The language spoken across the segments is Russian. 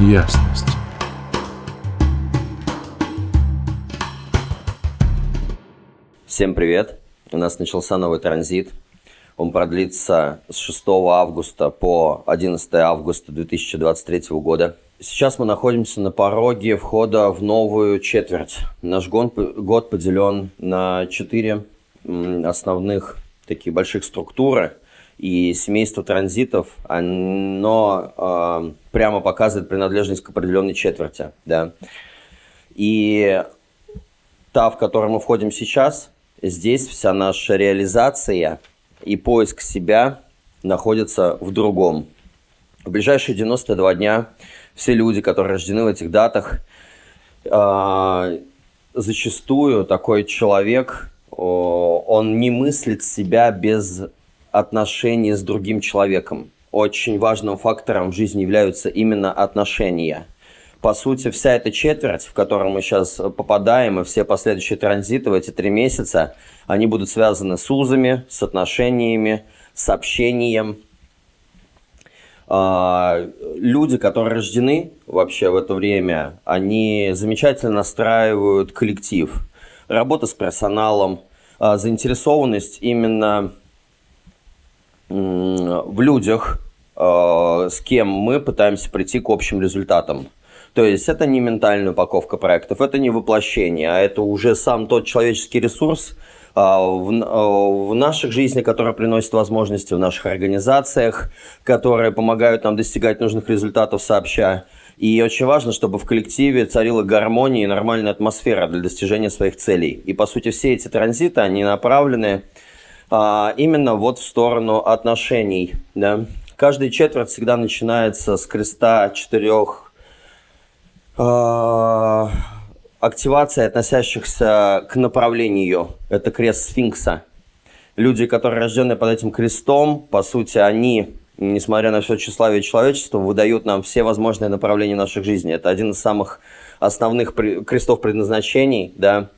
ясность. Всем привет! У нас начался новый транзит. Он продлится с 6 августа по 11 августа 2023 года. Сейчас мы находимся на пороге входа в новую четверть. Наш год, год поделен на четыре основных таких больших структуры. И семейство транзитов, оно э, прямо показывает принадлежность к определенной четверти. Да? И та, в которую мы входим сейчас, здесь вся наша реализация и поиск себя находится в другом. В ближайшие 92 дня все люди, которые рождены в этих датах, э, зачастую такой человек он не мыслит себя без отношений с другим человеком. Очень важным фактором в жизни являются именно отношения. По сути, вся эта четверть, в которую мы сейчас попадаем, и все последующие транзиты в эти три месяца, они будут связаны с узами, с отношениями, с общением. А, люди, которые рождены вообще в это время, они замечательно настраивают коллектив. Работа с персоналом, а, заинтересованность именно в людях, а, с кем мы пытаемся прийти к общим результатам. То есть это не ментальная упаковка проектов, это не воплощение, а это уже сам тот человеческий ресурс а, в, в наших жизнях, который приносит возможности в наших организациях, которые помогают нам достигать нужных результатов сообща. И очень важно, чтобы в коллективе царила гармония и нормальная атмосфера для достижения своих целей. И, по сути, все эти транзиты, они направлены а, именно вот в сторону отношений. Да? Каждая четверть всегда начинается с креста четырех а, активаций, относящихся к направлению. Это крест сфинкса. Люди, которые рождены под этим крестом, по сути, они несмотря на все тщеславие человечества, выдают нам все возможные направления наших жизней. Это один из самых основных крестов предназначений, да.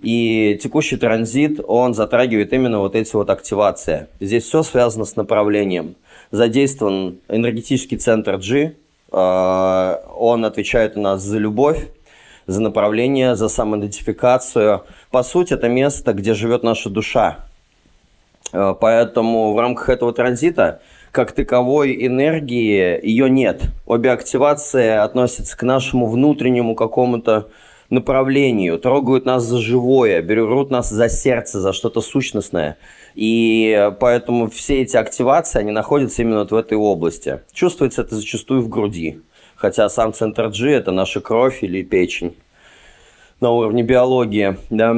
И текущий транзит, он затрагивает именно вот эти вот активации. Здесь все связано с направлением. Задействован энергетический центр G, а, он отвечает у нас за любовь, за направление, за самоидентификацию. По сути, это место, где живет наша душа. А, поэтому в рамках этого транзита как таковой энергии ее нет. Обе активации относятся к нашему внутреннему какому-то направлению, трогают нас за живое, берут нас за сердце, за что-то сущностное. И поэтому все эти активации, они находятся именно вот в этой области. Чувствуется это зачастую в груди. Хотя сам центр G – это наша кровь или печень на уровне биологии. Да?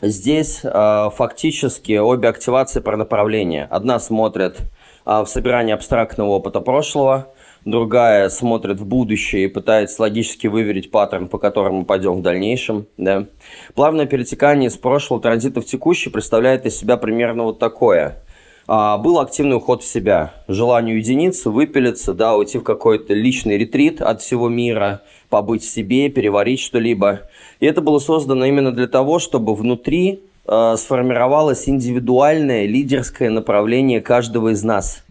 Здесь э, фактически обе активации про направление. Одна смотрит э, в собирание абстрактного опыта прошлого, другая смотрит в будущее и пытается логически выверить паттерн, по которому мы пойдем в дальнейшем. Да. Плавное перетекание из прошлого транзита в текущий представляет из себя примерно вот такое. А, был активный уход в себя, желание уединиться, выпилиться, да, уйти в какой-то личный ретрит от всего мира, побыть в себе, переварить что-либо – и это было создано именно для того, чтобы внутри э, сформировалось индивидуальное лидерское направление каждого из нас.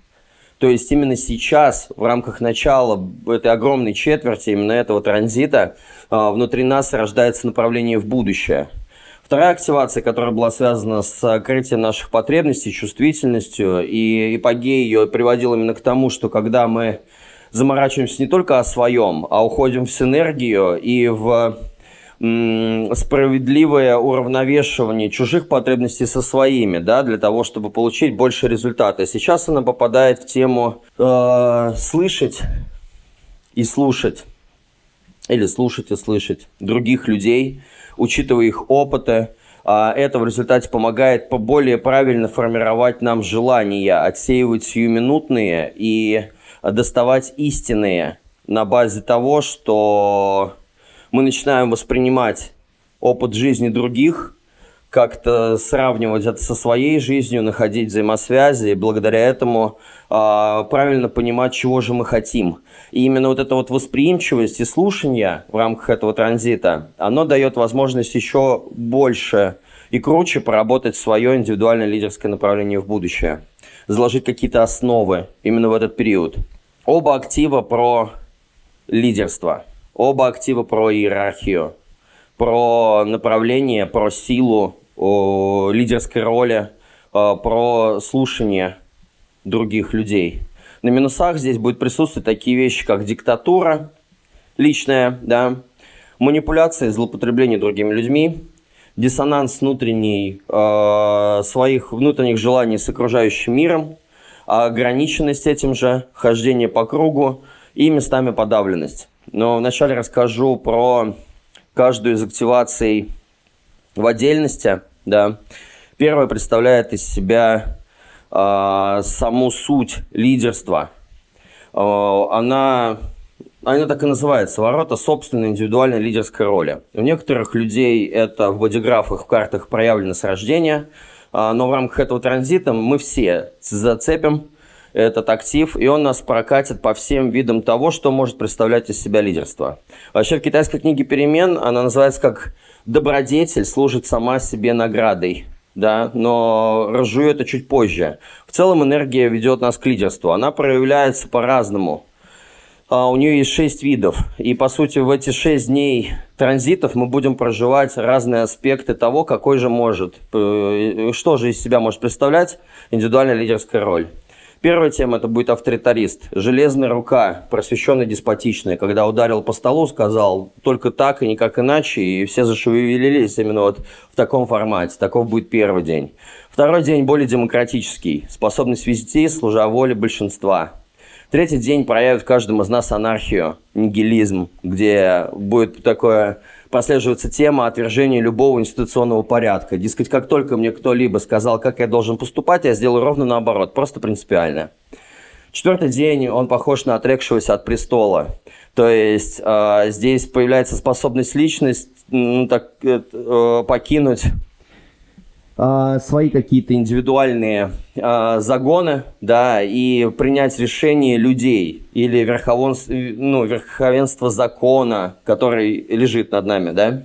То есть именно сейчас, в рамках начала этой огромной четверти, именно этого транзита, э, внутри нас рождается направление в будущее. Вторая активация, которая была связана с открытием наших потребностей, чувствительностью, и эпогея ее приводила именно к тому, что когда мы заморачиваемся не только о своем, а уходим в синергию и в справедливое уравновешивание чужих потребностей со своими, да, для того, чтобы получить больше результата. Сейчас она попадает в тему э, слышать и слушать, или слушать и слышать других людей, учитывая их опыты. А это в результате помогает более правильно формировать нам желания, отсеивать сиюминутные и доставать истинные на базе того, что мы начинаем воспринимать опыт жизни других, как-то сравнивать это со своей жизнью, находить взаимосвязи, и благодаря этому э, правильно понимать, чего же мы хотим. И именно вот эта вот восприимчивость и слушание в рамках этого транзита, оно дает возможность еще больше и круче поработать свое индивидуальное лидерское направление в будущее, заложить какие-то основы именно в этот период. Оба актива про лидерство, оба актива про иерархию, про направление, про силу о лидерской роли, э, про слушание других людей. На минусах здесь будет присутствовать такие вещи, как диктатура личная, да, манипуляции, злоупотребление другими людьми, диссонанс внутренний э, своих внутренних желаний с окружающим миром, ограниченность этим же, хождение по кругу и местами подавленность. Но вначале расскажу про каждую из активаций в отдельности. Да. Первая представляет из себя э, саму суть лидерства. Э, она, она так и называется, ворота собственной индивидуальной лидерской роли. У некоторых людей это в бодиграфах, в картах проявлено с рождения, э, но в рамках этого транзита мы все зацепим этот актив, и он нас прокатит по всем видам того, что может представлять из себя лидерство. Вообще в китайской книге «Перемен» она называется как «добродетель служит сама себе наградой» да, но разжую это чуть позже. В целом энергия ведет нас к лидерству. Она проявляется по-разному. А, у нее есть шесть видов. И, по сути, в эти шесть дней транзитов мы будем проживать разные аспекты того, какой же может, э, что же из себя может представлять индивидуальная лидерская роль. Первая тема это будет авторитарист. Железная рука, просвещенная деспотичная, когда ударил по столу, сказал только так и никак иначе, и все зашевелились именно вот в таком формате. Таков будет первый день. Второй день более демократический. Способность вести, служа воле большинства. Третий день проявит каждому из нас анархию, нигилизм, где будет такое прослеживается тема отвержения любого институционного порядка. Дескать, как только мне кто-либо сказал, как я должен поступать, я сделаю ровно наоборот, просто принципиально. Четвертый день он похож на отрекшегося от престола. То есть э, здесь появляется способность личность ну, так, э, покинуть а, свои какие-то индивидуальные э, загоны, да, и принять решение людей или верховенство, ну, верховенство закона, который лежит над нами, да.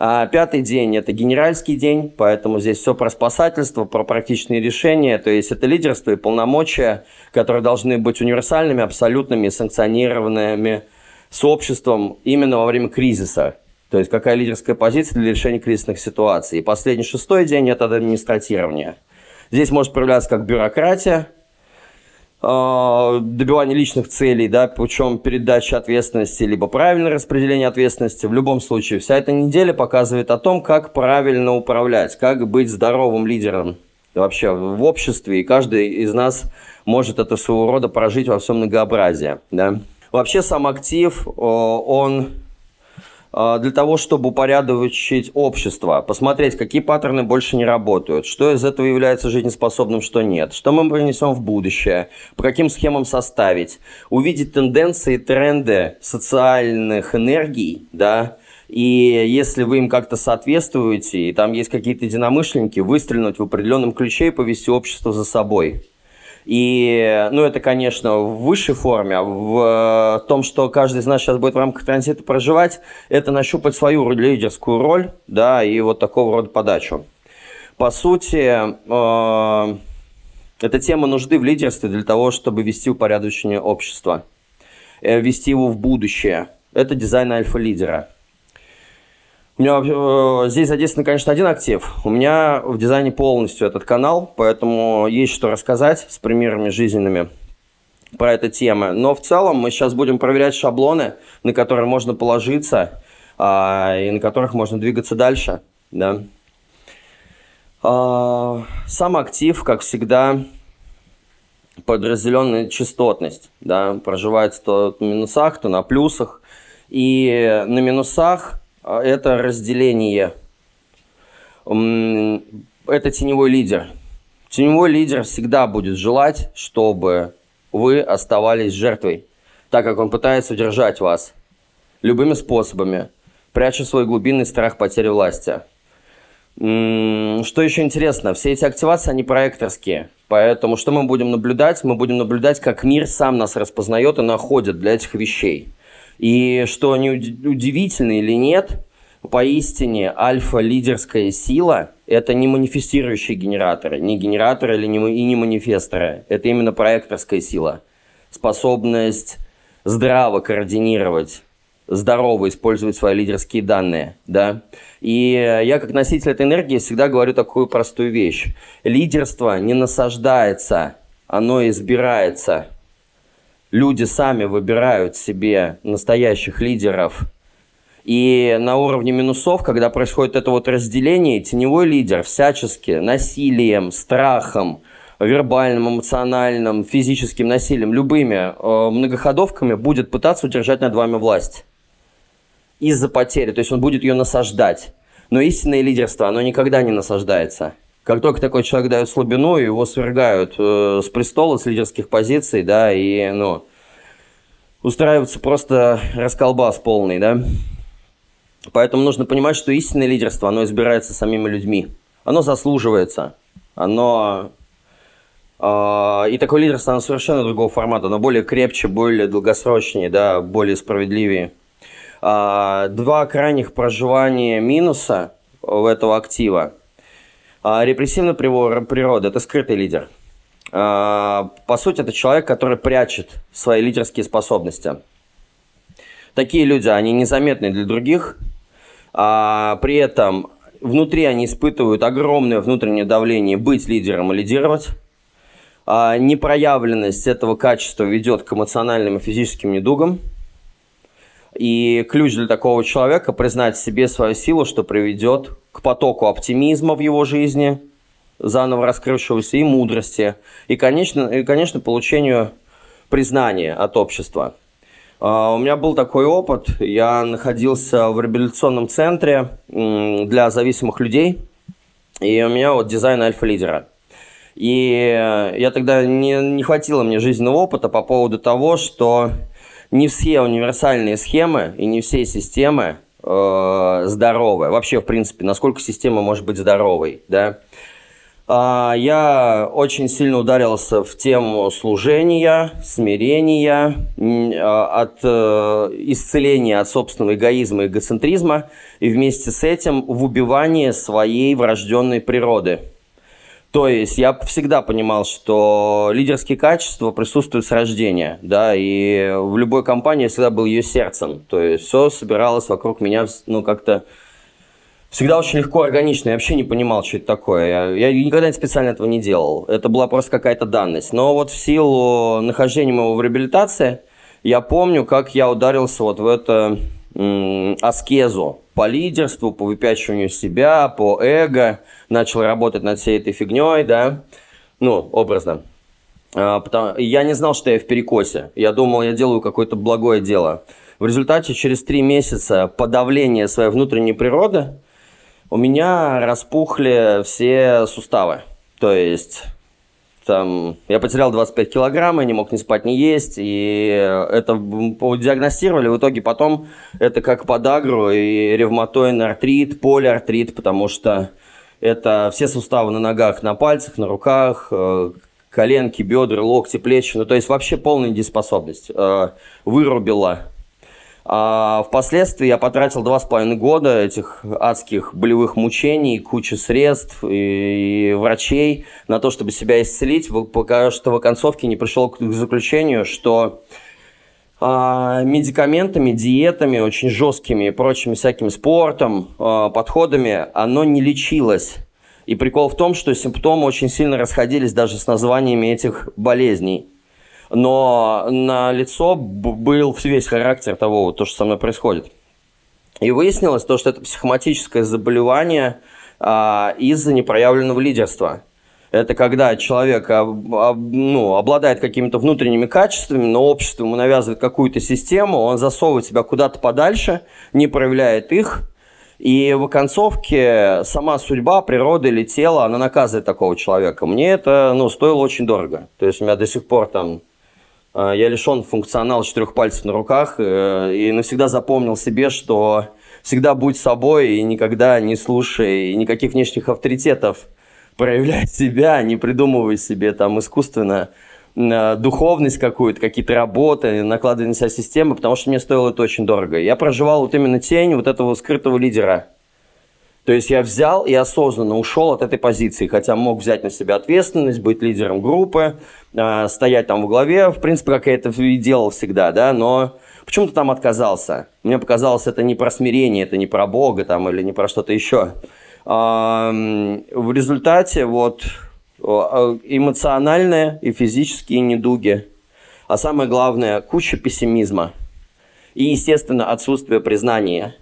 А пятый день – это генеральский день, поэтому здесь все про спасательство, про практичные решения, то есть это лидерство и полномочия, которые должны быть универсальными, абсолютными, санкционированными с обществом именно во время кризиса. То есть какая лидерская позиция для решения кризисных ситуаций. И последний шестой день – это администратирование. Здесь может проявляться как бюрократия, а, добивание личных целей, да, путем передачи ответственности, либо правильное распределение ответственности. В любом случае, вся эта неделя показывает о том, как правильно управлять, как быть здоровым лидером вообще в обществе, и каждый из нас может это своего рода прожить во всем многообразии. Да. Вообще сам актив, он для того, чтобы упорядочить общество, посмотреть, какие паттерны больше не работают, что из этого является жизнеспособным, что нет, что мы принесем в будущее, по каким схемам составить, увидеть тенденции, тренды социальных энергий, да, и если вы им как-то соответствуете, и там есть какие-то единомышленники, выстрелить в определенном ключе и повести общество за собой. И, ну, это, конечно, в высшей форме. В э, том, что каждый из нас сейчас будет в рамках транзита проживать, это нащупать свою лидерскую роль, да, и вот такого рода подачу. По сути, э, эта тема нужды в лидерстве для того, чтобы вести упорядочение общества, э, вести его в будущее. Это дизайн альфа-лидера. У меня э, здесь задействован, конечно, один актив. У меня в дизайне полностью этот канал, поэтому есть что рассказать с примерами жизненными про эту тему. Но в целом мы сейчас будем проверять шаблоны, на которые можно положиться а, и на которых можно двигаться дальше. Да. А, сам актив, как всегда, подразделенная частотность. Да, проживается то на минусах, то на плюсах. И на минусах это разделение. Это теневой лидер. Теневой лидер всегда будет желать, чтобы вы оставались жертвой, так как он пытается удержать вас любыми способами, пряча свой глубинный страх потери власти. Что еще интересно, все эти активации, они проекторские. Поэтому что мы будем наблюдать? Мы будем наблюдать, как мир сам нас распознает и находит для этих вещей. И что не удивительно или нет, поистине альфа-лидерская сила – это не манифестирующие генераторы, не генераторы или не, и не манифесторы. Это именно проекторская сила. способность здраво координировать здорово использовать свои лидерские данные, да. И я как носитель этой энергии всегда говорю такую простую вещь. Лидерство не насаждается, оно избирается. Люди сами выбирают себе настоящих лидеров. И на уровне минусов, когда происходит это вот разделение, теневой лидер всячески насилием, страхом, вербальным, эмоциональным, физическим насилием, любыми э, многоходовками будет пытаться удержать над вами власть из-за потери, то есть он будет ее насаждать. Но истинное лидерство, оно никогда не насаждается. Как только такой человек дает слабину, его свергают э, с престола, с лидерских позиций, да, и, ну, устраивается просто расколбас полный, да. Поэтому нужно понимать, что истинное лидерство, оно избирается самими людьми. Оно заслуживается. Оно... Э, и такое лидерство, оно совершенно другого формата. Оно более крепче, более долгосрочнее, да, более справедливее. А, два крайних проживания минуса у этого актива. А, репрессивная природа – это скрытый лидер. А, по сути, это человек, который прячет свои лидерские способности. Такие люди, они незаметны для других, а при этом внутри они испытывают огромное внутреннее давление быть лидером и лидировать. А непроявленность этого качества ведет к эмоциональным и физическим недугам – и ключ для такого человека признать себе свою силу, что приведет к потоку оптимизма в его жизни, заново раскрывшегося, и мудрости, и, конечно, и, конечно получению признания от общества. Uh, у меня был такой опыт. Я находился в реабилитационном центре для зависимых людей, и у меня вот дизайн альфа-лидера. И я тогда не, не хватило мне жизненного опыта по поводу того, что не все универсальные схемы и не все системы э, здоровы. Вообще, в принципе, насколько система может быть здоровой, да. А, я очень сильно ударился в тему служения, смирения, а, от э, исцеления от собственного эгоизма и эгоцентризма, и вместе с этим в убивании своей врожденной природы – то есть я всегда понимал, что лидерские качества присутствуют с рождения, да, и в любой компании я всегда был ее сердцем. То есть все собиралось вокруг меня, ну, как-то всегда очень легко, органично. Я вообще не понимал, что это такое. Я, я никогда специально этого не делал. Это была просто какая-то данность. Но вот в силу нахождения моего в реабилитации, я помню, как я ударился вот в это аскезу по лидерству, по выпячиванию себя, по эго – начал работать над всей этой фигней, да, ну, образно. А, я не знал, что я в перекосе. Я думал, я делаю какое-то благое дело. В результате через три месяца подавления своей внутренней природы у меня распухли все суставы. То есть там, я потерял 25 килограмм, я не мог ни спать, ни есть, и это диагностировали, в итоге потом это как подагру и ревматоидный артрит, полиартрит, потому что это все суставы на ногах, на пальцах, на руках, э, коленки, бедра, локти, плечи. Ну, то есть вообще полная дееспособность. Э, вырубила. А впоследствии я потратил два с половиной года этих адских болевых мучений, кучу средств и, врачей на то, чтобы себя исцелить, пока что в оконцовке не пришел к заключению, что а, медикаментами, диетами, очень жесткими и прочими всяким спортом, а, подходами, оно не лечилось. И прикол в том, что симптомы очень сильно расходились даже с названиями этих болезней. Но на лицо был весь характер того, то, что со мной происходит. И выяснилось то, что это психоматическое заболевание а, из-за непроявленного лидерства – это когда человек ну, обладает какими-то внутренними качествами, но общество ему навязывает какую-то систему, он засовывает себя куда-то подальше, не проявляет их, и в оконцовке сама судьба, природа или тело, она наказывает такого человека. Мне это ну, стоило очень дорого. То есть у меня до сих пор там я лишен функционала четырех пальцев на руках э, и навсегда запомнил себе, что всегда будь собой и никогда не слушай никаких внешних авторитетов проявлять себя, не придумывай себе там искусственно э, духовность какую-то, какие-то работы, накладывать на себя системы, потому что мне стоило это очень дорого. Я проживал вот именно тень вот этого скрытого лидера. То есть я взял и осознанно ушел от этой позиции, хотя мог взять на себя ответственность, быть лидером группы, э, стоять там в главе, в принципе, как я это и делал всегда, да, но почему-то там отказался. Мне показалось, это не про смирение, это не про Бога там или не про что-то еще. В результате вот эмоциональные и физические недуги, а самое главное, куча пессимизма и, естественно, отсутствие признания.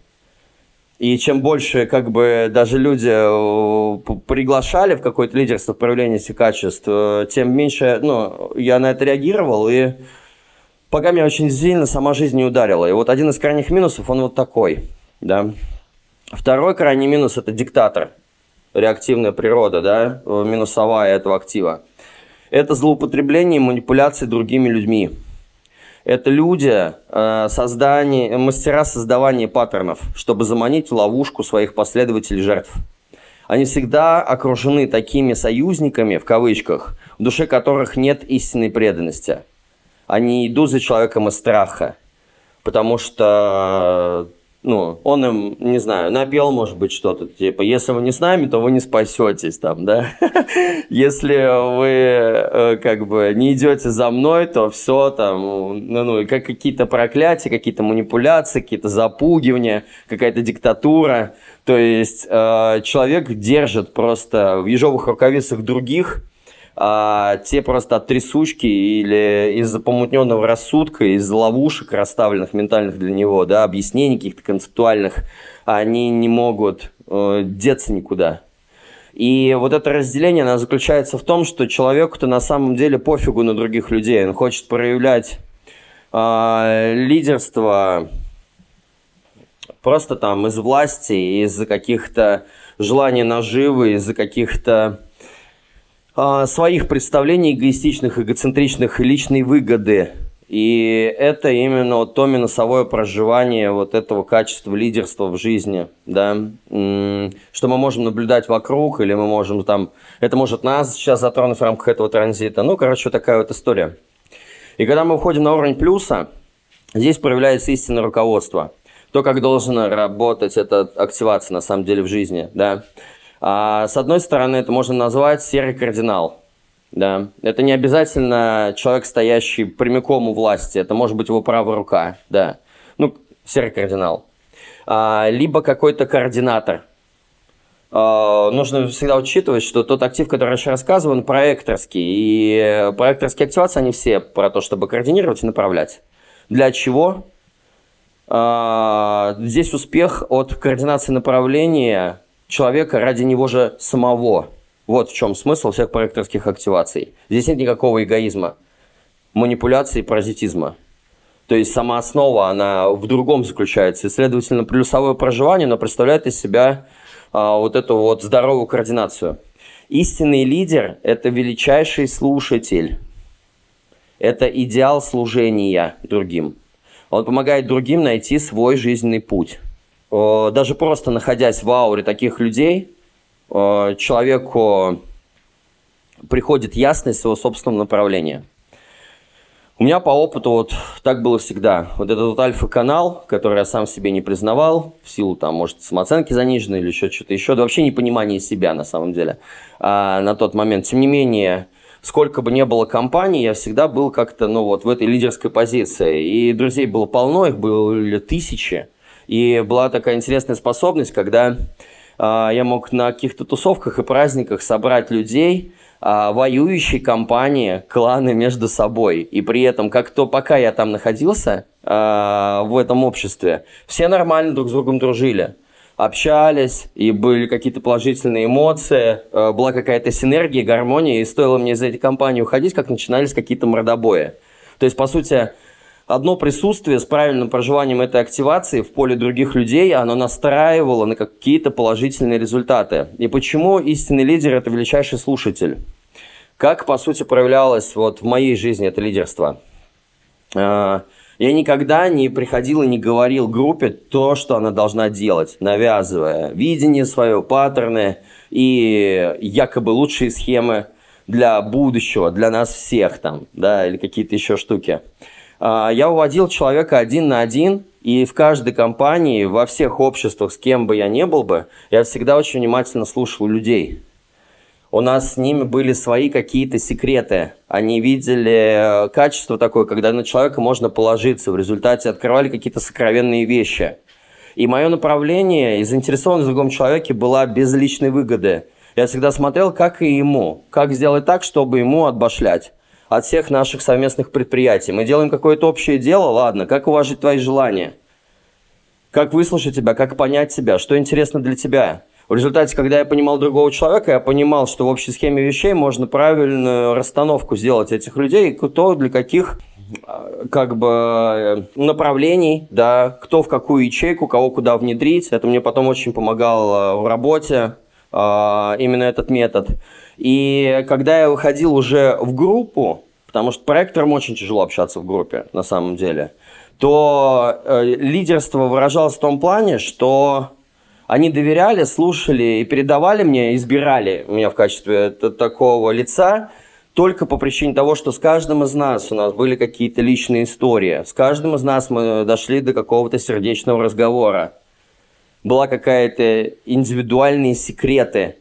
И чем больше, как бы, даже люди э, приглашали в какое-то лидерство в проявлении этих качеств, э, тем меньше, ну, я на это реагировал, и пока меня очень сильно сама жизнь не ударила. И вот один из крайних минусов, он вот такой, да. Второй крайний минус – это диктатор, реактивная природа, да, минусовая этого актива. Это злоупотребление и манипуляции другими людьми. Это люди, э, создание, мастера создавания паттернов, чтобы заманить в ловушку своих последователей жертв. Они всегда окружены такими союзниками, в кавычках, в душе которых нет истинной преданности. Они идут за человеком из страха, потому что ну, он им, не знаю, напел, может быть, что-то, типа, если вы не с нами, то вы не спасетесь, там, да. если вы, э, как бы, не идете за мной, то все, там, ну, ну как какие-то проклятия, какие-то манипуляции, какие-то запугивания, какая-то диктатура. То есть, э, человек держит просто в ежовых рукавицах других, а те просто от трясучки или из-за помутненного рассудка, из ловушек, расставленных ментальных для него, да, объяснений каких-то концептуальных, они не могут э, деться никуда. И вот это разделение, оно заключается в том, что человеку-то на самом деле пофигу на других людей. Он хочет проявлять э, лидерство просто там из власти, из-за каких-то желаний наживы, из-за каких-то своих представлений эгоистичных, эгоцентричных личной выгоды. И это именно вот то минусовое проживание вот этого качества лидерства в жизни, да, что мы можем наблюдать вокруг, или мы можем там, это может нас сейчас затронуть в рамках этого транзита. Ну, короче, такая вот история. И когда мы уходим на уровень плюса, здесь проявляется истинное руководство. То, как должна работать эта активация на самом деле в жизни, да. А, с одной стороны, это можно назвать серый кардинал. Да. Это не обязательно человек, стоящий прямиком у власти. Это может быть его правая рука. Да. Ну, серый кардинал. А, либо какой-то координатор. Uh, нужно всегда учитывать, что тот актив, который раньше рассказывал, он проекторский. И проекторские активации, они все про то, чтобы координировать и направлять. Для чего? Uh, здесь успех от координации направления человека ради него же самого. Вот в чем смысл всех проекторских активаций. Здесь нет никакого эгоизма, манипуляции, паразитизма. То есть сама основа, она в другом заключается. И, следовательно, плюсовое проживание, оно представляет из себя а, вот эту вот здоровую координацию. Истинный лидер – это величайший слушатель. Это идеал служения другим. Он помогает другим найти свой жизненный путь. Э, даже просто находясь в ауре таких людей, э, человеку приходит ясность своего собственного направления. У меня по опыту вот так было всегда. Вот этот вот альфа-канал, который я сам себе не признавал, в силу там, может, самооценки заниженной или еще что-то еще, да вообще непонимание себя на самом деле а, на тот момент. Тем не менее, сколько бы ни было компаний, я всегда был как-то, ну вот, в этой лидерской позиции. И друзей было полно, их было тысячи. И была такая интересная способность, когда э, я мог на каких-то тусовках и праздниках собрать людей, э, воюющие компании, кланы между собой. И при этом, как то, пока я там находился э, в этом обществе, все нормально друг с другом дружили общались, и были какие-то положительные эмоции, была какая-то синергия, гармония, и стоило мне из этой компании уходить, как начинались какие-то мордобои. То есть, по сути, одно присутствие с правильным проживанием этой активации в поле других людей, оно настраивало на какие-то положительные результаты. И почему истинный лидер – это величайший слушатель? Как, по сути, проявлялось вот в моей жизни это лидерство? А, я никогда не приходил и не говорил группе то, что она должна делать, навязывая видение свое, паттерны и якобы лучшие схемы для будущего, для нас всех там, да, или какие-то еще штуки. А, я уводил человека один на один И в каждой компании, во всех обществах, с кем бы я ни был бы, я всегда очень внимательно слушал людей. У нас с ними были свои какие-то секреты. Они видели э, качество такое, когда на человека можно положиться. В результате открывали какие-то сокровенные вещи. И мое направление и заинтересованность в другом человеке была без личной выгоды. Я всегда смотрел, как и ему. Как сделать так, чтобы ему отбашлять от всех наших совместных предприятий. Мы делаем какое-то общее дело, ладно, как уважить твои желания? Как выслушать тебя, как понять тебя, что интересно для тебя? В результате, когда я понимал другого человека, я понимал, что в общей схеме вещей можно правильную расстановку сделать этих людей, кто для каких а, как бы направлений, да, кто в какую ячейку, кого куда внедрить. Это мне потом очень помогало в работе, именно этот метод. И когда я выходил уже в группу, потому что проекторам очень тяжело общаться в группе, на самом деле, то э, лидерство выражалось в том плане, что они доверяли, слушали и передавали мне, избирали меня в качестве такого лица, только по причине того, что с каждым из нас у нас были какие-то личные истории. С каждым из нас мы дошли до какого-то сердечного разговора. Была какая-то индивидуальные секреты,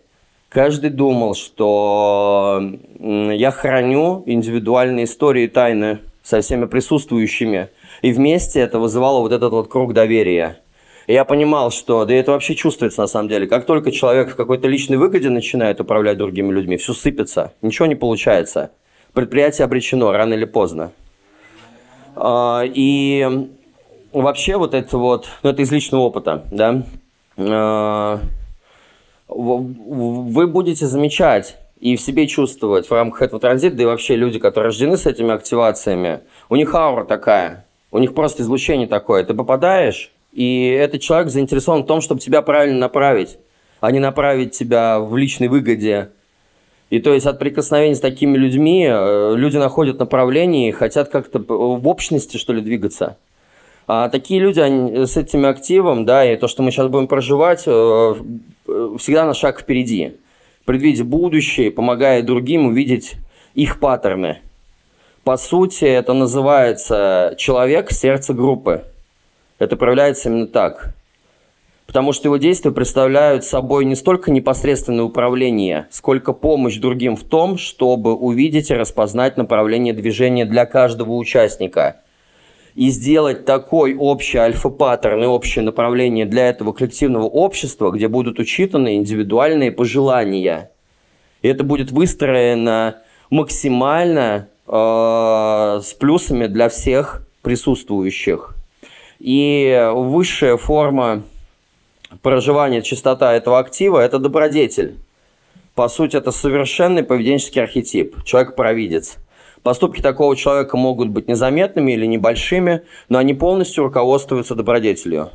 Каждый думал, что я храню индивидуальные истории и тайны со всеми присутствующими. И вместе это вызывало вот этот вот круг доверия. И я понимал, что, да это вообще чувствуется на самом деле, как только человек в какой-то личной выгоде начинает управлять другими людьми, все сыпется, ничего не получается. Предприятие обречено рано или поздно. А, и вообще вот это вот, ну это из личного опыта, да, а, вы будете замечать и в себе чувствовать в рамках этого транзита, да и вообще люди, которые рождены с этими активациями, у них аура такая, у них просто излучение такое. Ты попадаешь, и этот человек заинтересован в том, чтобы тебя правильно направить, а не направить тебя в личной выгоде. И то есть от прикосновений с такими людьми э, люди находят направление и хотят как-то в общности, что ли, двигаться. А такие люди они, с этим активом, да, и то, что мы сейчас будем проживать, э, э, всегда на шаг впереди. Предвидеть будущее, помогая другим увидеть их паттерны. По сути, это называется человек сердце группы. Это проявляется именно так. Потому что его действия представляют собой не столько непосредственное управление, сколько помощь другим в том, чтобы увидеть и распознать направление движения для каждого участника – и сделать такой общий альфа-паттерн и общее направление для этого коллективного общества, где будут учитаны индивидуальные пожелания. И это будет выстроено максимально э, с плюсами для всех присутствующих. И высшая форма проживания, частота этого актива – это добродетель. По сути, это совершенный поведенческий архетип, человек-провидец – Поступки такого человека могут быть незаметными или небольшими, но они полностью руководствуются добродетелью.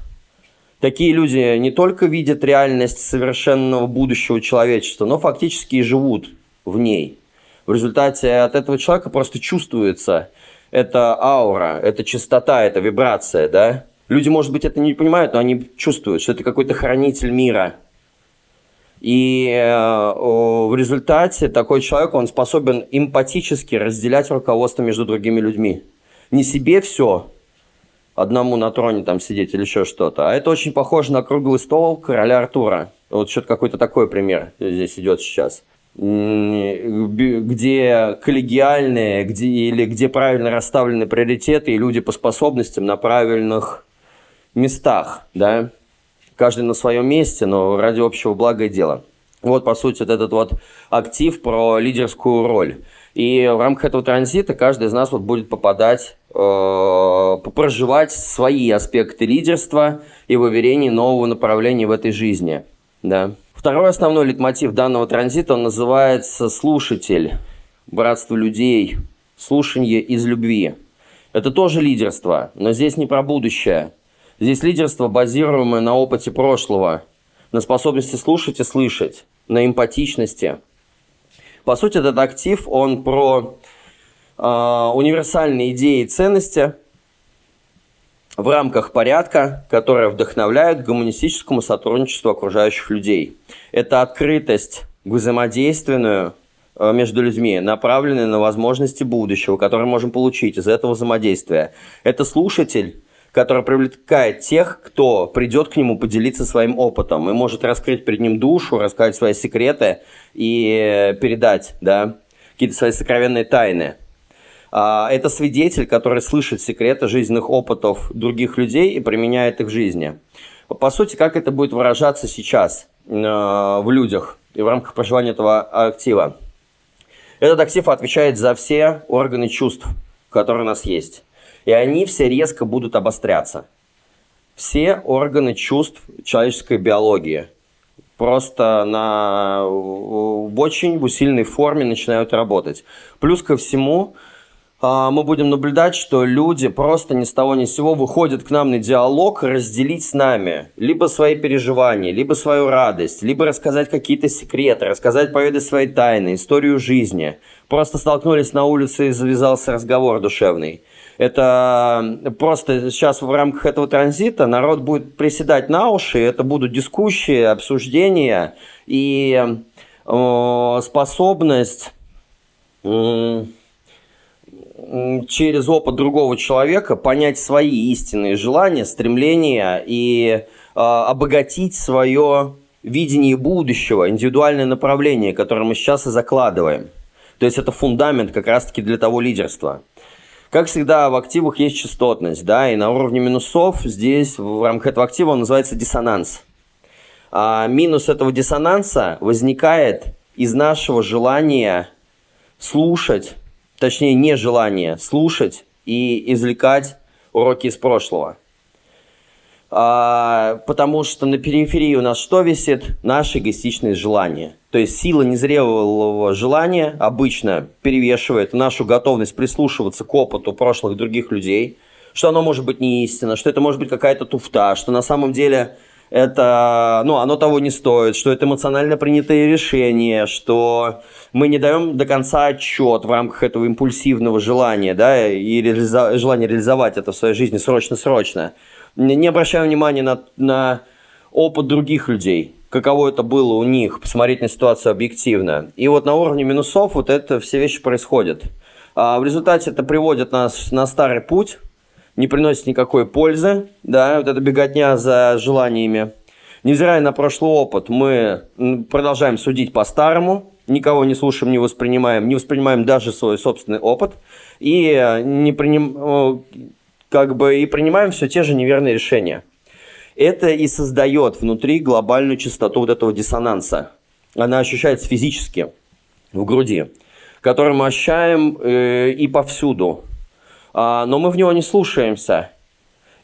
Такие люди не только видят реальность совершенного будущего человечества, но фактически и живут в ней. В результате от этого человека просто чувствуется эта аура, эта чистота, эта вибрация, да? Люди, может быть, это не понимают, но они чувствуют, что это какой-то хранитель мира – и э, в результате такой человек, он способен эмпатически разделять руководство между другими людьми. Не себе все, одному на троне там сидеть или еще что-то. А это очень похоже на круглый стол короля Артура. Вот что-то какой-то такой пример здесь идет сейчас. Где коллегиальные, где, или где правильно расставлены приоритеты и люди по способностям на правильных местах, да каждый на своем месте, но ради общего блага и дела. Вот, по сути, вот этот вот актив про лидерскую роль. И в рамках этого транзита каждый из нас вот будет попадать, э, проживать свои аспекты лидерства и выверение нового направления в этой жизни. Да. Второй основной литмотив данного транзита, он называется «слушатель», «братство людей», «слушание из любви». Это тоже лидерство, но здесь не про будущее – Здесь лидерство, базируемое на опыте прошлого, на способности слушать и слышать, на эмпатичности. По сути, этот актив, он про э, универсальные идеи и ценности в рамках порядка, которые вдохновляют гуманистическому сотрудничеству окружающих людей. Это открытость к взаимодейственную э, между людьми, направленная на возможности будущего, которые можем получить из этого взаимодействия. Это слушатель, который привлекает тех, кто придет к нему поделиться своим опытом и может раскрыть перед ним душу, рассказать свои секреты и передать, да, какие-то свои сокровенные тайны. А, это свидетель, который слышит секреты жизненных опытов других людей и применяет их в жизни. По сути, как это будет выражаться сейчас э, в людях и в рамках проживания этого актива? Этот актив отвечает за все органы чувств, которые у нас есть. И они все резко будут обостряться. Все органы чувств человеческой биологии просто на, в очень усиленной форме начинают работать. Плюс ко всему, а, мы будем наблюдать, что люди просто ни с того ни с сего выходят к нам на диалог, разделить с нами либо свои переживания, либо свою радость, либо рассказать какие-то секреты, рассказать, поведать свои тайны, историю жизни. Просто столкнулись на улице и завязался разговор душевный. Это просто сейчас в рамках этого транзита народ будет приседать на уши, это будут дискуссии, обсуждения и э, способность... Э, через опыт другого человека понять свои истинные желания, стремления и э, обогатить свое видение будущего, индивидуальное направление, которое мы сейчас и закладываем. То есть это фундамент как раз-таки для того лидерства. Как всегда, в активах есть частотность, да, и на уровне минусов здесь в рамках этого актива он называется диссонанс. А минус этого диссонанса возникает из нашего желания слушать точнее нежелание слушать и извлекать уроки из прошлого. А, потому что на периферии у нас что висит? Наши эгоистичные желания. То есть сила незрелого желания обычно перевешивает нашу готовность прислушиваться к опыту прошлых других людей, что оно может быть не истина, что это может быть какая-то туфта, что на самом деле это, ну, оно того не стоит, что это эмоционально принятые решения, что мы не даем до конца отчет в рамках этого импульсивного желания, да, и реализа- желания реализовать это в своей жизни срочно-срочно. Не обращаем внимания на, на опыт других людей, каково это было у них, посмотреть на ситуацию объективно. И вот на уровне минусов вот это все вещи происходят. А в результате это приводит нас на старый путь, не приносит никакой пользы, да, вот эта беготня за желаниями. Невзирая на прошлый опыт, мы продолжаем судить по-старому, никого не слушаем, не воспринимаем, не воспринимаем даже свой собственный опыт и не приним, как бы и принимаем все те же неверные решения. Это и создает внутри глобальную частоту вот этого диссонанса. Она ощущается физически в груди, который мы ощущаем э, и повсюду. А, но мы в него не слушаемся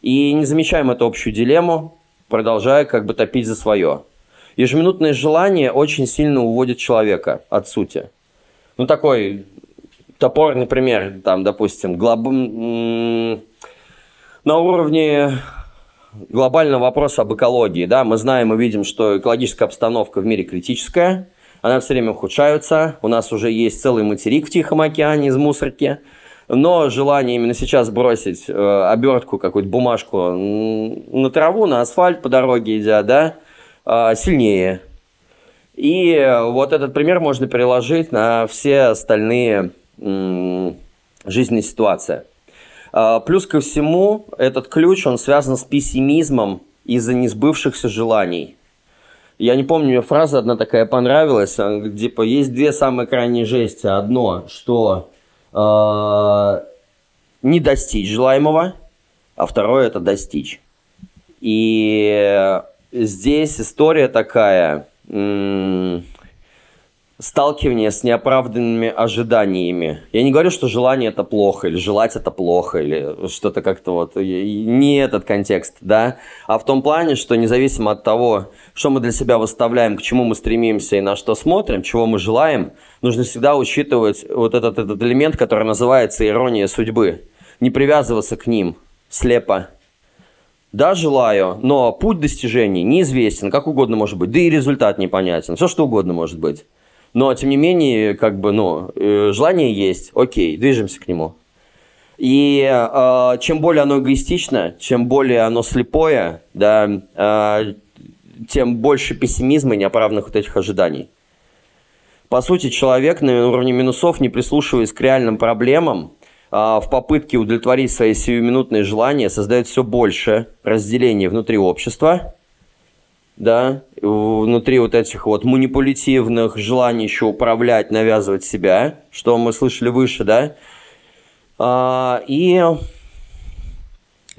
и не замечаем эту общую дилемму, продолжая как бы топить за свое. Ежеминутное желание очень сильно уводит человека от сути. Ну, такой топорный пример, там, допустим, глоб... на уровне глобального вопроса об экологии, да, мы знаем и видим, что экологическая обстановка в мире критическая, она все время ухудшается, у нас уже есть целый материк в Тихом океане из мусорки – но желание именно сейчас бросить э, обертку, какую-то бумажку на траву, на асфальт по дороге идя, да, э, сильнее. И вот этот пример можно переложить на все остальные э, жизненные ситуации. Э, плюс ко всему, этот ключ, он связан с пессимизмом из-за несбывшихся желаний. Я не помню, мне фраза одна такая понравилась, где типа есть две самые крайние жести. Одно, что э, не достичь желаемого, а второе это достичь. И здесь история такая, сталкивание с неоправданными ожиданиями. Я не говорю, что желание это плохо, или желать это плохо, или что-то как-то вот, не этот контекст, да, а в том плане, что независимо от того, что мы для себя выставляем, к чему мы стремимся и на что смотрим, чего мы желаем, нужно всегда учитывать вот этот, этот элемент, который называется ирония судьбы. Не привязываться к ним слепо. Да, желаю, но путь достижений неизвестен, как угодно может быть, да и результат непонятен, все что угодно может быть. Но, тем не менее, как бы, ну, э, желание есть, окей, движемся к нему. И э, чем более оно эгоистично, чем более оно слепое, да, э, тем больше пессимизма и неоправданных вот этих ожиданий. По сути, человек на уровне минусов, не прислушиваясь к реальным проблемам, а, в попытке удовлетворить свои сиюминутные желания создает все больше разделений внутри общества, да, внутри вот этих вот манипулятивных желаний еще управлять, навязывать себя, что мы слышали выше, да, а, и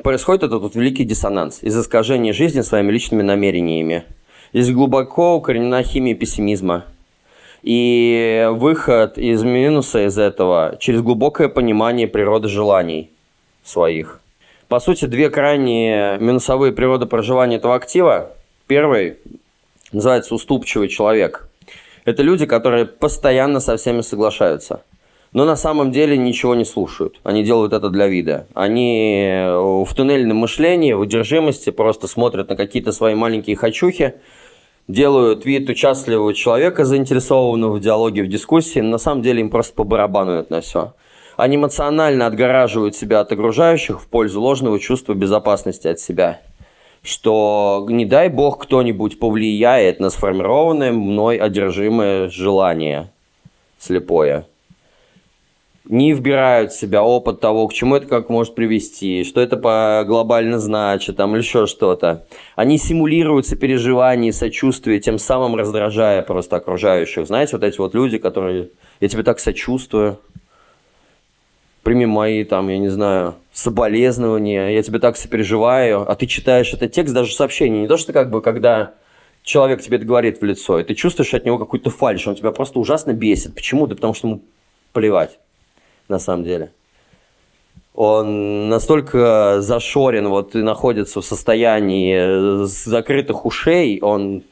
происходит этот вот великий диссонанс из искажения жизни своими личными намерениями. Здесь глубоко укоренена химия пессимизма. И выход из минуса из этого через глубокое понимание природы желаний своих. По сути, две крайние минусовые природы проживания этого актива. Первый называется уступчивый человек. Это люди, которые постоянно со всеми соглашаются – но на самом деле ничего не слушают. Они делают это для вида. Они э, в туннельном мышлении, в удержимости просто смотрят на какие-то свои маленькие хочухи, делают вид участливого человека, заинтересованного в диалоге, в дискуссии, но на самом деле им просто по барабану на все. Они эмоционально отгораживают себя от окружающих в пользу ложного чувства безопасности от себя. Что, не дай бог, кто-нибудь повлияет на сформированное мной одержимое желание слепое не вбирают в себя опыт того, к чему это как может привести, что это по глобально значит, там, или еще что-то. Они симулируют сопереживание, сочувствие, тем самым раздражая просто окружающих. Знаете, вот эти вот люди, которые «я тебе так сочувствую», прими мои, там, я не знаю, соболезнования, я тебе так сопереживаю, а ты читаешь этот текст, даже сообщение, не то, что как бы, когда человек тебе это говорит в лицо, и ты чувствуешь от него какую-то фальшь, он тебя просто ужасно бесит. Почему? Да потому что ему плевать на самом деле. Он настолько зашорен вот и находится в состоянии закрытых ушей, он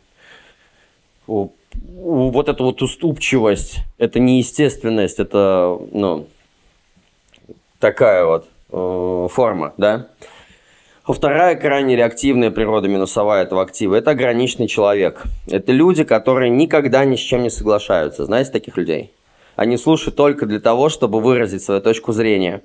вот эта вот уступчивость, это неестественность, это, ну, такая вот э, форма, да. Вторая крайне реактивная природа минусовая этого актива – это ограниченный человек. Это люди, которые никогда ни с чем не соглашаются. Знаете таких людей? Они слушают только для того, чтобы выразить свою точку зрения.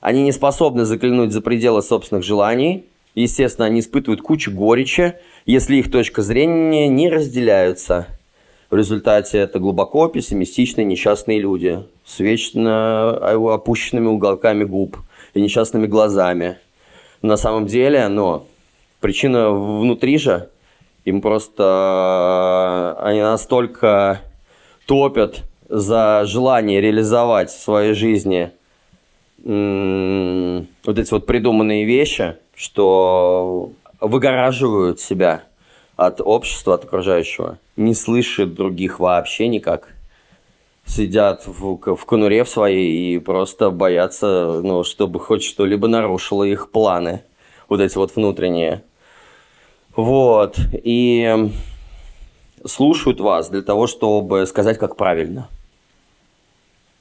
Они не способны заглянуть за пределы собственных желаний. Естественно, они испытывают кучу горечи, если их точка зрения не разделяются. В результате это глубоко пессимистичные несчастные люди с вечно опущенными уголками губ и несчастными глазами. На самом деле, но причина внутри же, им просто они настолько топят за желание реализовать в своей жизни вот эти вот придуманные вещи, что выгораживают себя от общества, от окружающего, не слышат других вообще никак, сидят в, в конуре в своей и просто боятся, ну, чтобы хоть что-либо нарушило их планы, вот эти вот внутренние. Вот, и слушают вас для того, чтобы сказать, как правильно –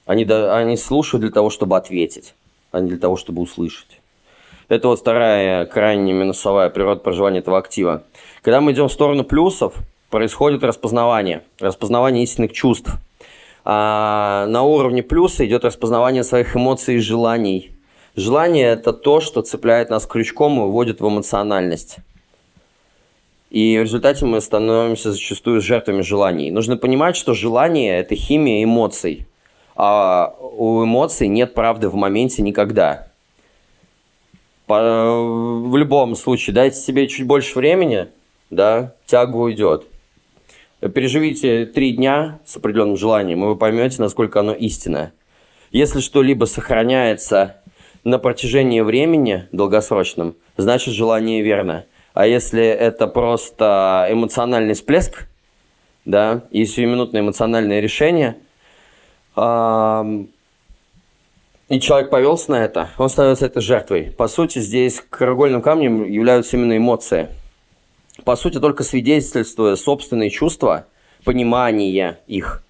они, да, они слушают для того, чтобы ответить, а не для того, чтобы услышать. Это вот вторая крайне минусовая природа проживания этого актива. Когда мы идем в сторону плюсов, происходит распознавание, распознавание истинных чувств. А на уровне плюса идет распознавание своих эмоций и желаний. Желание – это то, что цепляет нас крючком и выводит в эмоциональность. И в результате мы становимся зачастую жертвами желаний. Нужно понимать, что желание – это химия эмоций а у эмоций нет правды в моменте никогда. По, в любом случае, дайте себе чуть больше времени, да, тяга уйдет. Переживите три дня с определенным желанием, и вы поймете, насколько оно истинное. Если что-либо сохраняется на протяжении времени долгосрочном, значит желание верно. А если это просто эмоциональный всплеск, да, и сиюминутное эмоциональное решение – и человек повелся на это, он становится этой жертвой. По сути, здесь краеугольным камнем являются именно эмоции. По сути, только свидетельствуя собственные чувства, понимание их,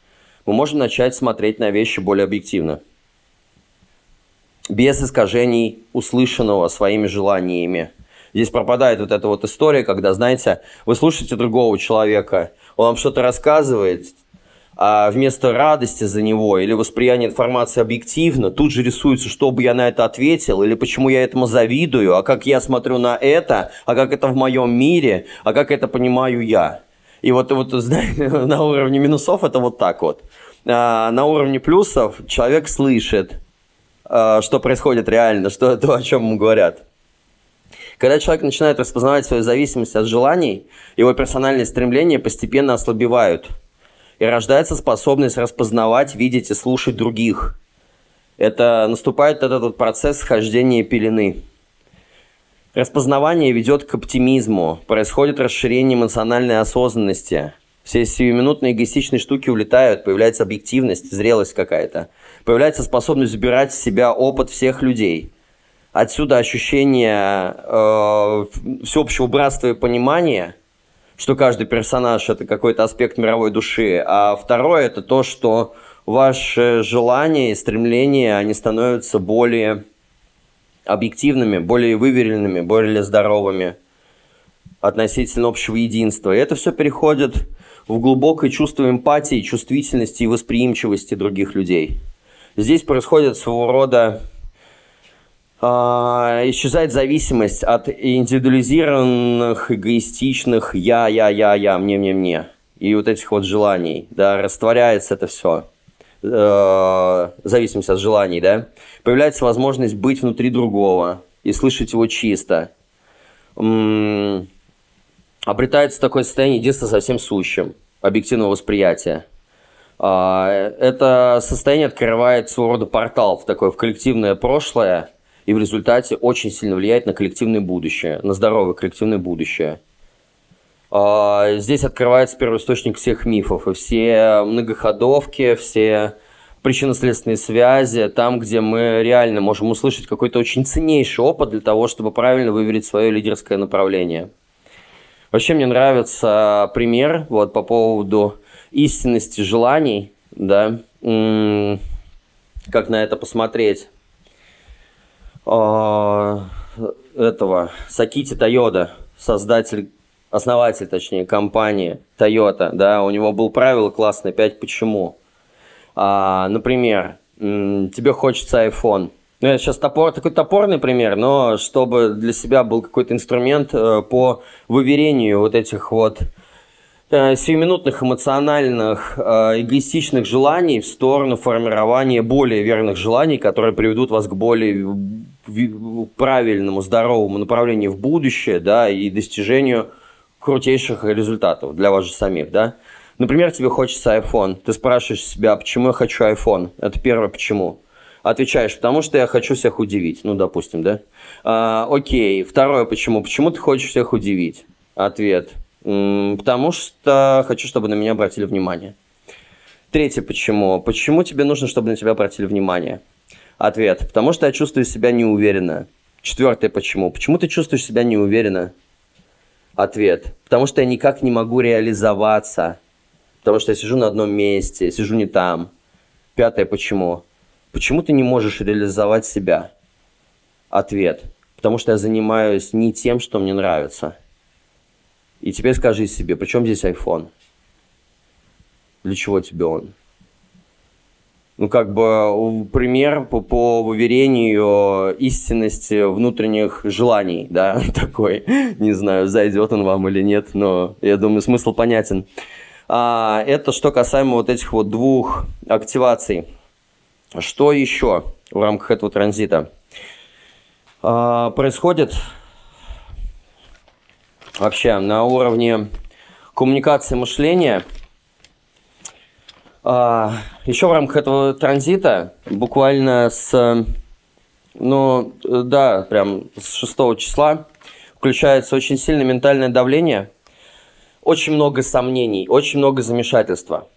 мы можем начать смотреть на вещи более объективно. Без искажений услышанного своими желаниями. Здесь пропадает вот эта вот история, когда, знаете, вы слушаете другого человека, он вам что-то рассказывает, а вместо радости за него или восприятия информации объективно, тут же рисуется, что бы я на это ответил, или почему я этому завидую, а как я смотрю на это, а как это в моем мире, а как это понимаю я. И вот, вот знаете, на уровне минусов это вот так вот. А на уровне плюсов человек слышит, э, что происходит реально, что то, о чем ему говорят. Когда человек начинает распознавать свою зависимость от желаний, его персональные стремления постепенно ослабевают. И рождается способность распознавать, видеть и слушать других. Это наступает этот вот процесс схождения пелены. Распознавание ведет к оптимизму, происходит расширение эмоциональной осознанности. Все сиюминутные эгоистичные штуки улетают, появляется объективность, зрелость какая-то. Появляется способность забирать в себя опыт всех людей. Отсюда ощущение э, всеобщего братства и понимания, что каждый персонаж – это какой-то аспект мировой души. А второе – это то, что ваши желания и стремления, они становятся более объективными, более выверенными, более здоровыми относительно общего единства. И это все переходит в глубокое чувство эмпатии, чувствительности и восприимчивости других людей. Здесь происходит своего рода исчезает зависимость от индивидуализированных, эгоистичных «я, я, я, я, мне, мне, мне» и вот этих вот желаний, да, растворяется это все э, зависимость от желаний, да, появляется возможность быть внутри другого и слышать его чисто. Обретается такое состояние единства совсем сущим, объективного восприятия. А, это состояние открывает своего рода портал в такое в коллективное прошлое и в результате очень сильно влияет на коллективное будущее, на здоровое коллективное будущее. А, здесь открывается первоисточник всех мифов, и все многоходовки, все причинно-следственные связи, там, где мы реально можем услышать какой-то очень ценнейший опыт для того, чтобы правильно выверить свое лидерское направление. Вообще мне нравится пример вот по поводу истинности желаний, да, как на это посмотреть. А, этого Сакити Тойода, создатель основатель, точнее, компании Toyota, да, у него был правило классное 5 почему. А, например, тебе хочется iPhone. Ну, это сейчас топор, такой топорный пример, но чтобы для себя был какой-то инструмент э, по выверению вот этих вот э, сиюминутных эмоциональных э, эгоистичных желаний в сторону формирования более верных желаний, которые приведут вас к более правильному, здоровому направлению в будущее, да, и достижению крутейших результатов для вас же самих, да. Например, тебе хочется iPhone. Ты спрашиваешь себя, почему я хочу iPhone? Это первое, почему. Отвечаешь, потому что я хочу всех удивить. Ну, допустим, да? А, окей. Второе, почему? Почему ты хочешь всех удивить? Ответ. Потому что хочу, чтобы на меня обратили внимание. Третье, почему? Почему тебе нужно, чтобы на тебя обратили внимание? Ответ. Потому что я чувствую себя неуверенно. Четвертое, почему? Почему ты чувствуешь себя неуверенно? Ответ. Потому что я никак не могу реализоваться. Потому что я сижу на одном месте, сижу не там. Пятое, почему? Почему ты не можешь реализовать себя? Ответ. Потому что я занимаюсь не тем, что мне нравится. И теперь скажи себе, при чем здесь iPhone? Для чего тебе он? Ну, как бы пример по, по выверению истинности внутренних желаний, да, такой. Не знаю, зайдет он вам или нет, но я думаю, смысл понятен. А, это что касаемо вот этих вот двух активаций. Что еще в рамках этого транзита? А, происходит вообще на уровне коммуникации мышления – еще в рамках этого транзита, буквально с, ну, да, прям с 6 числа, включается очень сильное ментальное давление, очень много сомнений, очень много замешательства.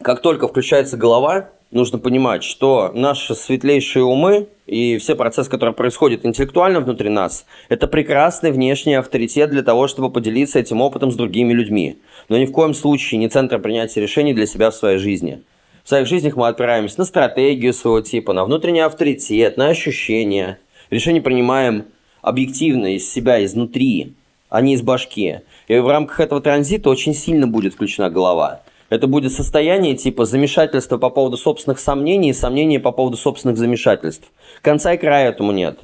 Как только включается голова, нужно понимать, что наши светлейшие умы и все процессы, которые происходят интеллектуально внутри нас, это прекрасный внешний авторитет для того, чтобы поделиться этим опытом с другими людьми. Но ни в коем случае не центр принятия решений для себя в своей жизни. В своих жизнях мы опираемся на стратегию своего типа, на внутренний авторитет, на ощущения. Решения принимаем объективно из себя, изнутри, а не из башки. И в рамках этого транзита очень сильно будет включена голова. Это будет состояние типа замешательства по поводу собственных сомнений и сомнений по поводу собственных замешательств. Конца и края этому нет.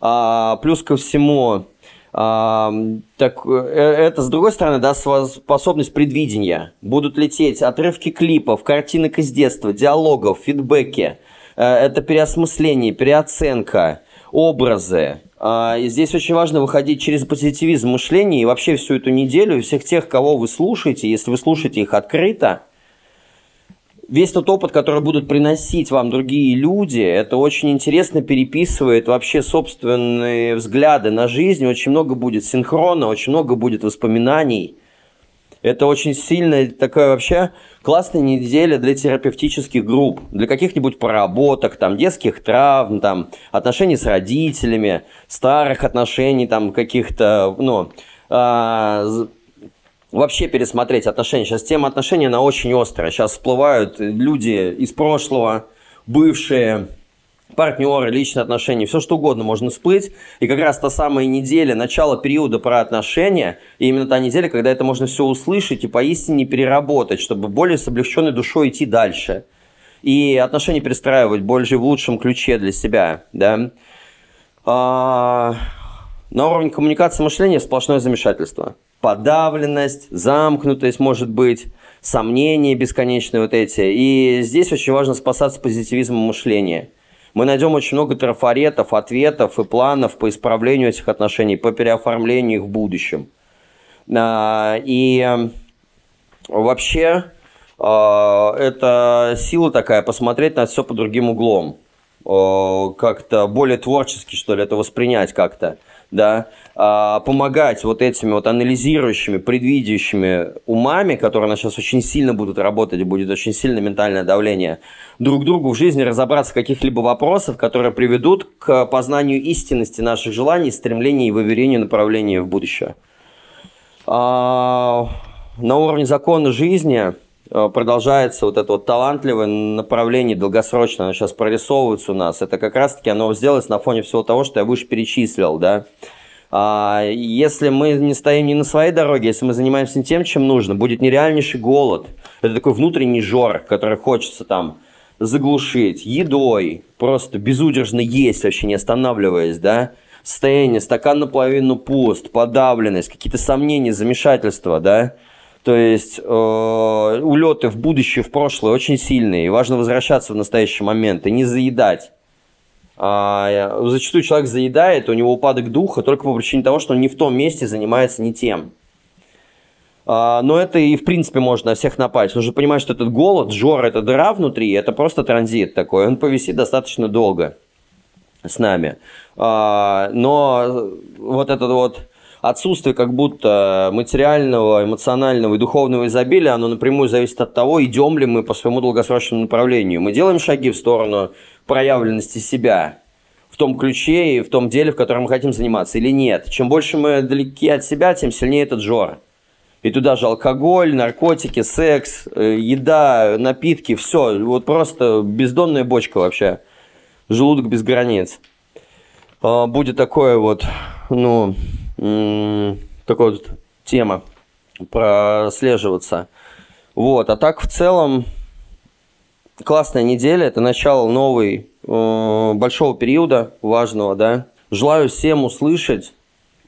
А, плюс ко всему, а, так, э, это, с другой стороны, даст способность предвидения. Будут лететь отрывки клипов, картинок из детства, диалогов, фидбэки, Э, это переосмысление, переоценка, образы. А, и здесь очень важно выходить через позитивизм мышления и вообще всю эту неделю, всех тех, кого вы слушаете, если вы слушаете их открыто, весь тот опыт, который будут приносить вам другие люди, это очень интересно переписывает вообще собственные взгляды на жизнь, очень много будет синхрона, очень много будет воспоминаний – это очень сильная такая вообще классная неделя для терапевтических групп, для каких-нибудь проработок, там, детских травм, там, отношений с родителями, старых отношений, там, каких-то, ну, а, вообще пересмотреть отношения. Сейчас тема отношений, она очень острая. Сейчас всплывают люди из прошлого, бывшие, партнеры, личные отношения, все что угодно можно всплыть. И как раз та самая неделя, начало периода про отношения, и именно та неделя, когда это можно все услышать и поистине переработать, чтобы более с облегченной душой идти дальше. И отношения перестраивать больше в лучшем ключе для себя, да. А, на уровне коммуникации мышления сплошное замешательство. Подавленность, замкнутость может быть, сомнения бесконечные вот эти. И здесь очень важно спасаться позитивизмом мышления – мы найдем очень много трафаретов, ответов и планов по исправлению этих отношений, по переоформлению их в будущем. А, и э, вообще э, это сила такая посмотреть на все под другим углом, как-то более творчески, что ли, это воспринять как-то да, а, помогать вот этими вот анализирующими, предвидящими умами, которые на сейчас очень сильно будут работать, будет очень сильное ментальное давление, друг другу в жизни разобраться в каких-либо вопросах, которые приведут к познанию истинности наших желаний, стремлений и выверению направления в будущее. А, на уровне закона жизни продолжается вот это вот талантливое направление долгосрочно, оно сейчас прорисовывается у нас. Это как раз-таки оно сделалось на фоне всего того, что я выше перечислил, да. А если мы не стоим не на своей дороге, если мы занимаемся не тем, чем нужно, будет нереальнейший голод. Это такой внутренний жор, который хочется там заглушить едой, просто безудержно есть, вообще не останавливаясь, да. Состояние, стакан наполовину пуст, подавленность, какие-то сомнения, замешательства, да то есть э, улеты в будущее, в прошлое очень сильные. И важно возвращаться в настоящий момент и не заедать. А, зачастую человек заедает, у него упадок духа только по причине того, что он не в том месте занимается не тем. А, но это и в принципе можно на всех напасть. Нужно понимать, что этот голод, жор, это дыра внутри, это просто транзит такой. Он повисит достаточно долго с нами. А, но вот этот вот отсутствие как будто материального, эмоционального и духовного изобилия, оно напрямую зависит от того, идем ли мы по своему долгосрочному направлению. Мы делаем шаги в сторону проявленности себя в том ключе и в том деле, в котором мы хотим заниматься, или нет. Чем больше мы далеки от себя, тем сильнее этот жор. И туда же алкоголь, наркотики, секс, э, еда, напитки, все. Вот просто бездонная бочка вообще. Желудок без границ. А, будет такое вот, ну, такая вот тема прослеживаться. Вот, а так в целом классная неделя, это начало новой э, большого периода важного, да. Желаю всем услышать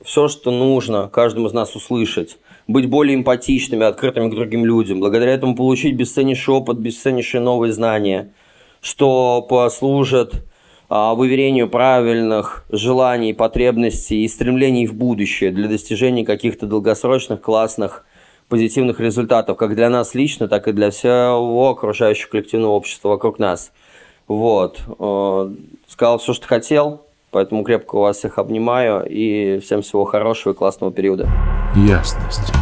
все, что нужно каждому из нас услышать, быть более эмпатичными, открытыми к другим людям, благодаря этому получить бесценнейший опыт, бесценнейшие новые знания, что послужит а, выверению правильных желаний, потребностей и стремлений в будущее для достижения каких-то долгосрочных, классных, позитивных результатов, как для нас лично, так и для всего окружающего коллективного общества вокруг нас. Вот. Э, сказал все, что хотел, поэтому крепко вас всех обнимаю и всем всего хорошего и классного периода. Ясность.